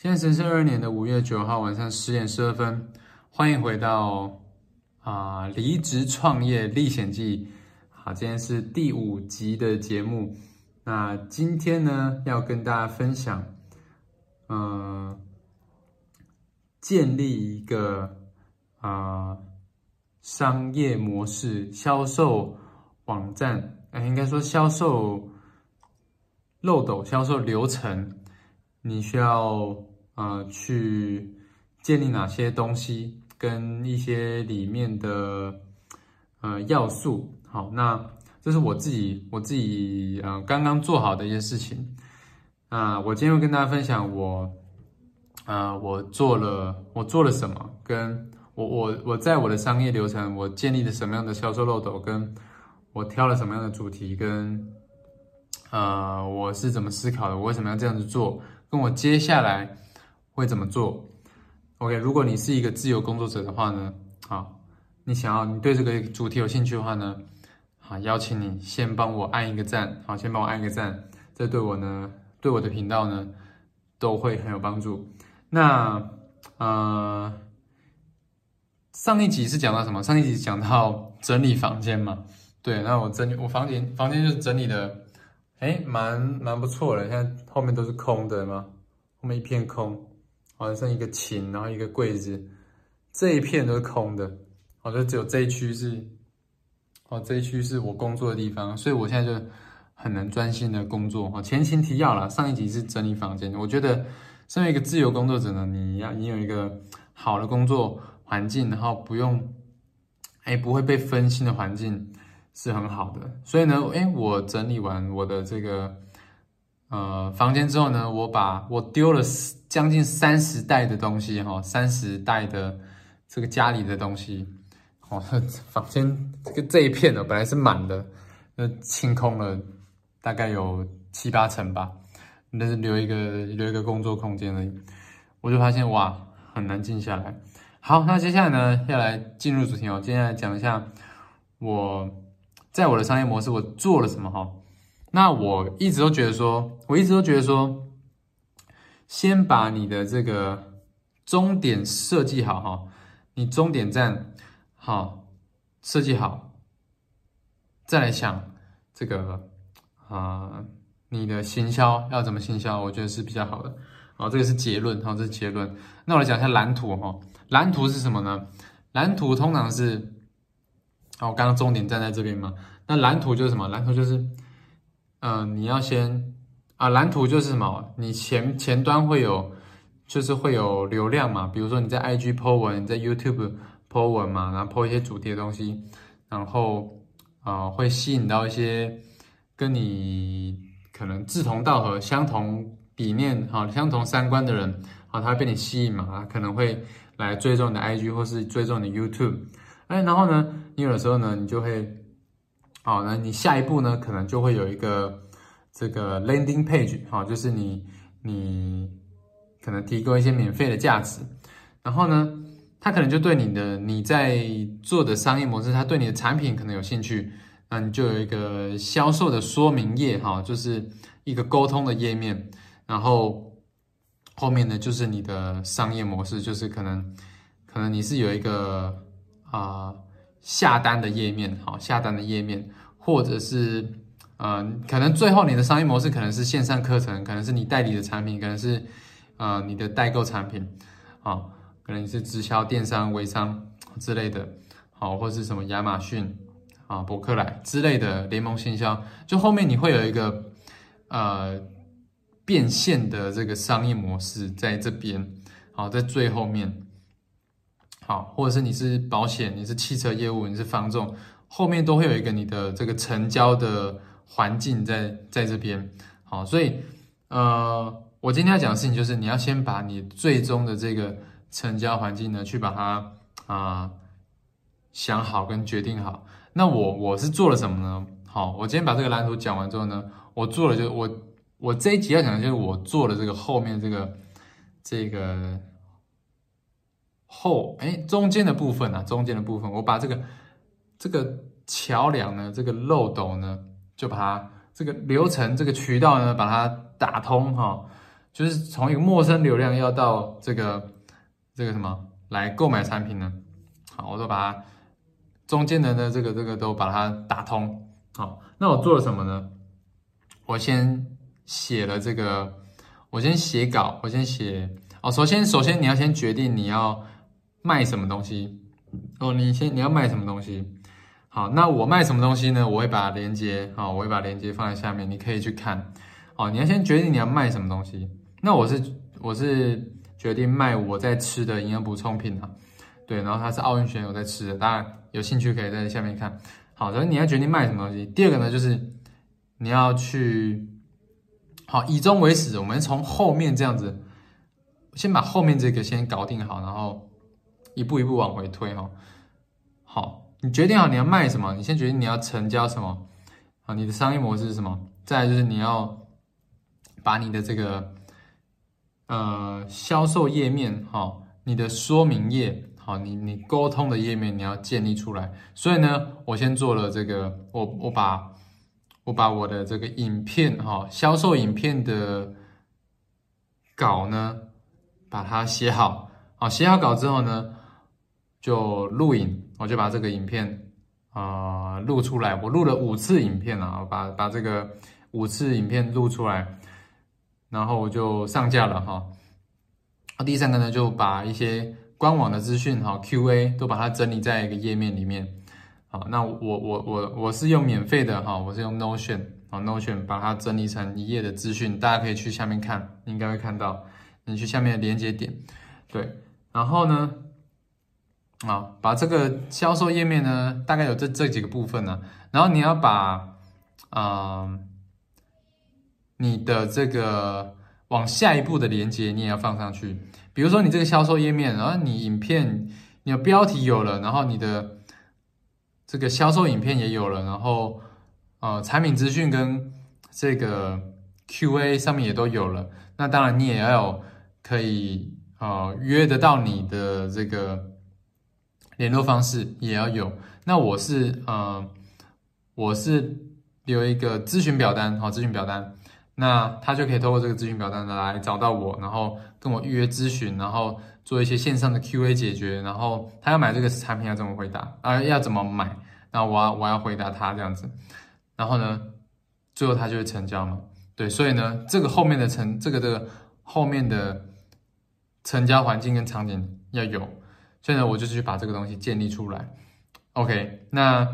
现在是是二年的五月九号晚上十点十二分，欢迎回到啊离职创业历险记。好，今天是第五集的节目。那今天呢，要跟大家分享，嗯，建立一个啊商业模式、销售网站，哎，应该说销售漏斗、销售流程，你需要。呃，去建立哪些东西跟一些里面的呃要素，好，那这是我自己我自己呃刚刚做好的一些事情啊，我今天会跟大家分享我啊我做了我做了什么，跟我我我在我的商业流程，我建立了什么样的销售漏斗，跟我挑了什么样的主题，跟呃我是怎么思考的，我为什么要这样子做，跟我接下来。会怎么做？OK，如果你是一个自由工作者的话呢，好，你想要你对这个主题有兴趣的话呢，好，邀请你先帮我按一个赞，好，先帮我按一个赞，这对我呢，对我的频道呢，都会很有帮助。那呃，上一集是讲到什么？上一集讲到整理房间嘛，对，那我整理我房间，房间就是整理的，哎，蛮蛮不错的，现在后面都是空的嘛，后面一片空。好，像一个琴，然后一个柜子，这一片都是空的。好，就只有这一区是，哦，这一区是我工作的地方，所以我现在就很能专心的工作。哦，前情提要了，上一集是整理房间。我觉得身为一个自由工作者呢，你要你有一个好的工作环境，然后不用，哎，不会被分心的环境是很好的。所以呢，哎，我整理完我的这个。呃，房间之后呢，我把我丢了将近三十袋的东西哈，三十袋的这个家里的东西，哦，房间这个这一片呢本来是满的，那清空了大概有七八成吧，那是留一个留一个工作空间而已，我就发现哇，很难静下来。好，那接下来呢要来进入主题哦，接下来讲一下我在我的商业模式我做了什么哈。那我一直都觉得说，我一直都觉得说，先把你的这个终点设计好哈，你终点站好设计好，再来想这个啊，你的行销要怎么行销，我觉得是比较好的。好，这个是结论，好，这是结论。那我来讲一下蓝图哈，蓝图是什么呢？蓝图通常是，哦，我刚刚终点站在这边嘛，那蓝图就是什么？蓝图就是。嗯，你要先啊，蓝图就是什么？你前前端会有，就是会有流量嘛。比如说你在 IG po 文，在 YouTube po 文嘛，然后 po 一些主题的东西，然后啊，会吸引到一些跟你可能志同道合、相同理念、哈、相同三观的人，啊，他会被你吸引嘛，可能会来追踪你的 IG 或是追踪你 YouTube。哎，然后呢，你有的时候呢，你就会。好，那你下一步呢？可能就会有一个这个 landing page，好，就是你你可能提供一些免费的价值，然后呢，他可能就对你的你在做的商业模式，他对你的产品可能有兴趣，那你就有一个销售的说明页，哈，就是一个沟通的页面，然后后面呢就是你的商业模式，就是可能可能你是有一个啊。下单的页面，好，下单的页面，或者是，嗯，可能最后你的商业模式可能是线上课程，可能是你代理的产品，可能是，呃，你的代购产品，啊，可能是直销、电商、微商之类的，好，或是什么亚马逊啊、博客来之类的联盟行销，就后面你会有一个，呃，变现的这个商业模式在这边，好，在最后面。好，或者是你是保险，你是汽车业务，你是房仲，后面都会有一个你的这个成交的环境在在这边。好，所以呃，我今天要讲的事情就是，你要先把你最终的这个成交环境呢，去把它啊想好跟决定好。那我我是做了什么呢？好，我今天把这个蓝图讲完之后呢，我做了就我我这一集要讲的就是我做了这个后面这个这个。后哎，中间的部分呢？中间的部分，我把这个这个桥梁呢，这个漏斗呢，就把它这个流程、这个渠道呢，把它打通哈。就是从一个陌生流量要到这个这个什么来购买产品呢？好，我都把它中间人的这个这个都把它打通。好，那我做了什么呢？我先写了这个，我先写稿，我先写哦。首先，首先你要先决定你要卖什么东西哦。你先你要卖什么东西？好，那我卖什么东西呢？我会把链接，好，我会把链接放在下面，你可以去看。哦，你要先决定你要卖什么东西。那我是我是决定卖我在吃的营养补充品啊，对，然后它是奥运选手在吃的，当然有兴趣可以在下面看。好，所以你要决定卖什么东西。第二个呢，就是你要去，好，以终为始，我们从后面这样子，先把后面这个先搞定好，然后一步一步往回推哈。好，你决定好你要卖什么，你先决定你要成交什么，好，你的商业模式是什么？再就是你要。把你的这个呃销售页面哈，你的说明页好，你你沟通的页面你要建立出来。所以呢，我先做了这个，我我把我把我的这个影片哈，销售影片的稿呢，把它写好。好，写好稿之后呢，就录影，我就把这个影片啊录出来。我录了五次影片啊，把把这个五次影片录出来。然后我就上架了哈，第三个呢，就把一些官网的资讯哈，Q&A 都把它整理在一个页面里面。好，那我我我我是用免费的哈，我是用 Notion 啊，Notion 把它整理成一页的资讯，大家可以去下面看，应该会看到。你去下面连接点，对，然后呢，啊，把这个销售页面呢，大概有这这几个部分呢，然后你要把，嗯。你的这个往下一步的连接你也要放上去，比如说你这个销售页面，然后你影片，你的标题有了，然后你的这个销售影片也有了，然后呃产品资讯跟这个 Q&A 上面也都有了，那当然你也要有可以呃约得到你的这个联络方式也要有。那我是呃我是留一个咨询表单，好咨询表单。那他就可以透过这个咨询表单来找到我，然后跟我预约咨询，然后做一些线上的 Q&A 解决，然后他要买这个产品要怎么回答啊？要怎么买？那我要我要回答他这样子，然后呢，最后他就会成交嘛。对，所以呢，这个后面的成这个这个后面的成交环境跟场景要有，所以呢，我就去把这个东西建立出来。OK，那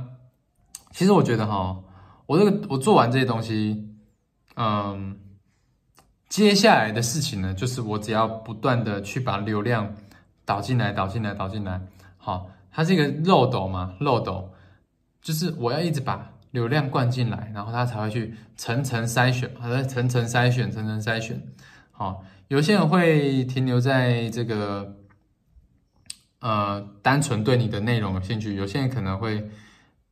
其实我觉得哈，我这个我做完这些东西。嗯，接下来的事情呢，就是我只要不断的去把流量导进来，导进来，导进来。好，它是一个漏斗嘛，漏斗，就是我要一直把流量灌进来，然后它才会去层层筛选，它在，层层筛选，层层筛选。好，有些人会停留在这个，呃，单纯对你的内容有兴趣，有些人可能会，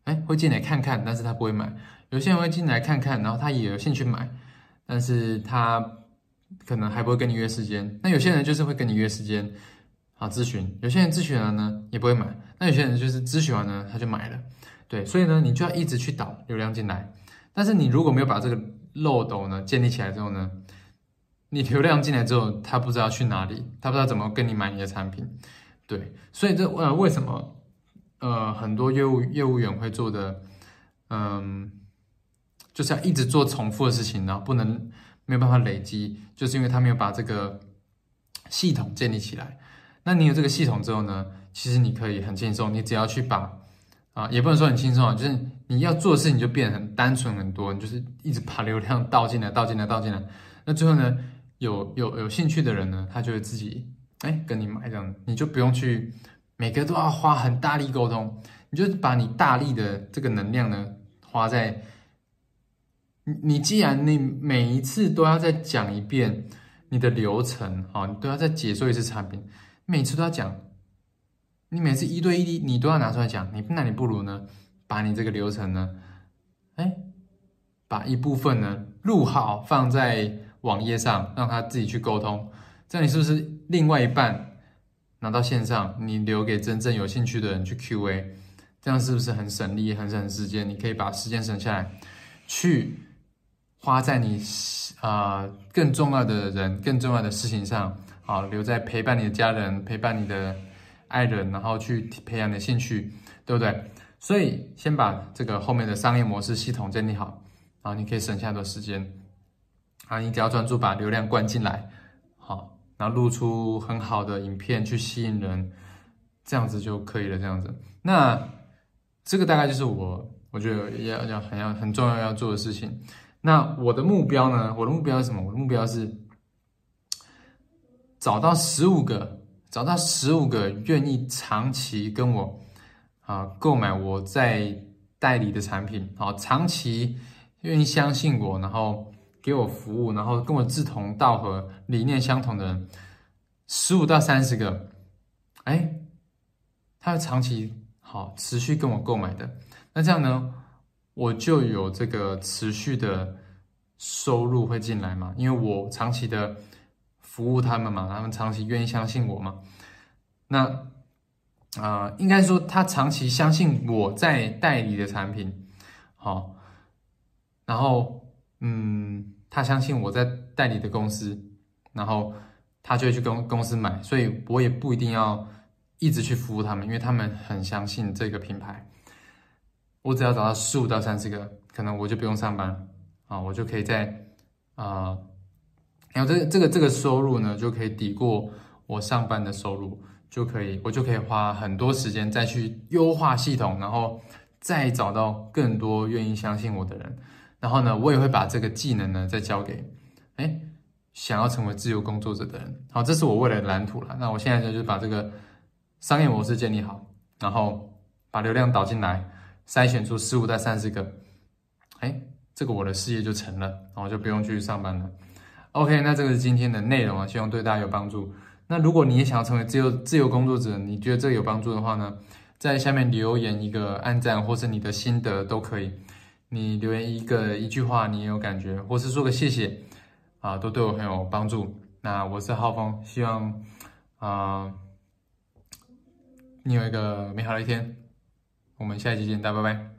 哎，会进来看看，但是他不会买。有些人会进来看看，然后他也有兴趣买，但是他可能还不会跟你约时间。那有些人就是会跟你约时间，好咨询。有些人咨询了呢也不会买，那有些人就是咨询完呢他就买了。对，所以呢你就要一直去导流量进来。但是你如果没有把这个漏斗呢建立起来之后呢，你流量进来之后，他不知道去哪里，他不知道怎么跟你买你的产品。对，所以这呃为什么呃很多业务业务员会做的嗯。就是要一直做重复的事情，然后不能没有办法累积，就是因为他没有把这个系统建立起来。那你有这个系统之后呢，其实你可以很轻松，你只要去把啊，也不能说很轻松啊，就是你要做的事情就变得很单纯很多，你就是一直把流量倒进来，倒进来，倒进来。那最后呢，有有有兴趣的人呢，他就会自己哎跟你买这样，你就不用去每个都要花很大力沟通，你就把你大力的这个能量呢花在。你你既然你每一次都要再讲一遍你的流程，哈，你都要再解说一次产品，每次都要讲，你每次一对一你都要拿出来讲，你那你不如呢，把你这个流程呢，哎，把一部分呢录好放在网页上，让他自己去沟通，这样你是不是另外一半拿到线上，你留给真正有兴趣的人去 Q&A，这样是不是很省力、很省时间？你可以把时间省下来，去。花在你啊更重要的人、更重要的事情上，啊留在陪伴你的家人、陪伴你的爱人，然后去培养你的兴趣，对不对？所以先把这个后面的商业模式系统建立好，然后你可以省下很多时间。啊，你只要专注把流量灌进来，然后录出很好的影片去吸引人，这样子就可以了。这样子，那这个大概就是我我觉得要要很要很重要要做的事情。那我的目标呢？我的目标是什么？我的目标是找到十五个，找到十五个愿意长期跟我啊购买我在代理的产品，好，长期愿意相信我，然后。给我服务，然后跟我志同道合、理念相同的人，十五到三十个，哎，他长期好持续跟我购买的，那这样呢，我就有这个持续的收入会进来嘛？因为我长期的服务他们嘛，他们长期愿意相信我嘛。那啊，应该说他长期相信我在代理的产品，好，然后。嗯，他相信我在代理的公司，然后他就会去跟公司买，所以我也不一定要一直去服务他们，因为他们很相信这个品牌。我只要找到十五到三十个，可能我就不用上班了啊，我就可以在啊，然后这这个这个收入呢，就可以抵过我上班的收入，就可以我就可以花很多时间再去优化系统，然后再找到更多愿意相信我的人。然后呢，我也会把这个技能呢再交给，哎，想要成为自由工作者的人。好，这是我未来的蓝图了。那我现在就就把这个商业模式建立好，然后把流量导进来，筛选出十五到三十个，哎，这个我的事业就成了，然后就不用去上班了。OK，那这个是今天的内容啊，希望对大家有帮助。那如果你也想要成为自由自由工作者，你觉得这个有帮助的话呢，在下面留言一个按赞，或是你的心得都可以。你留言一个一句话，你也有感觉，或是说个谢谢，啊，都对我很有帮助。那我是浩峰，希望啊，你有一个美好的一天。我们下一期见，大家拜拜。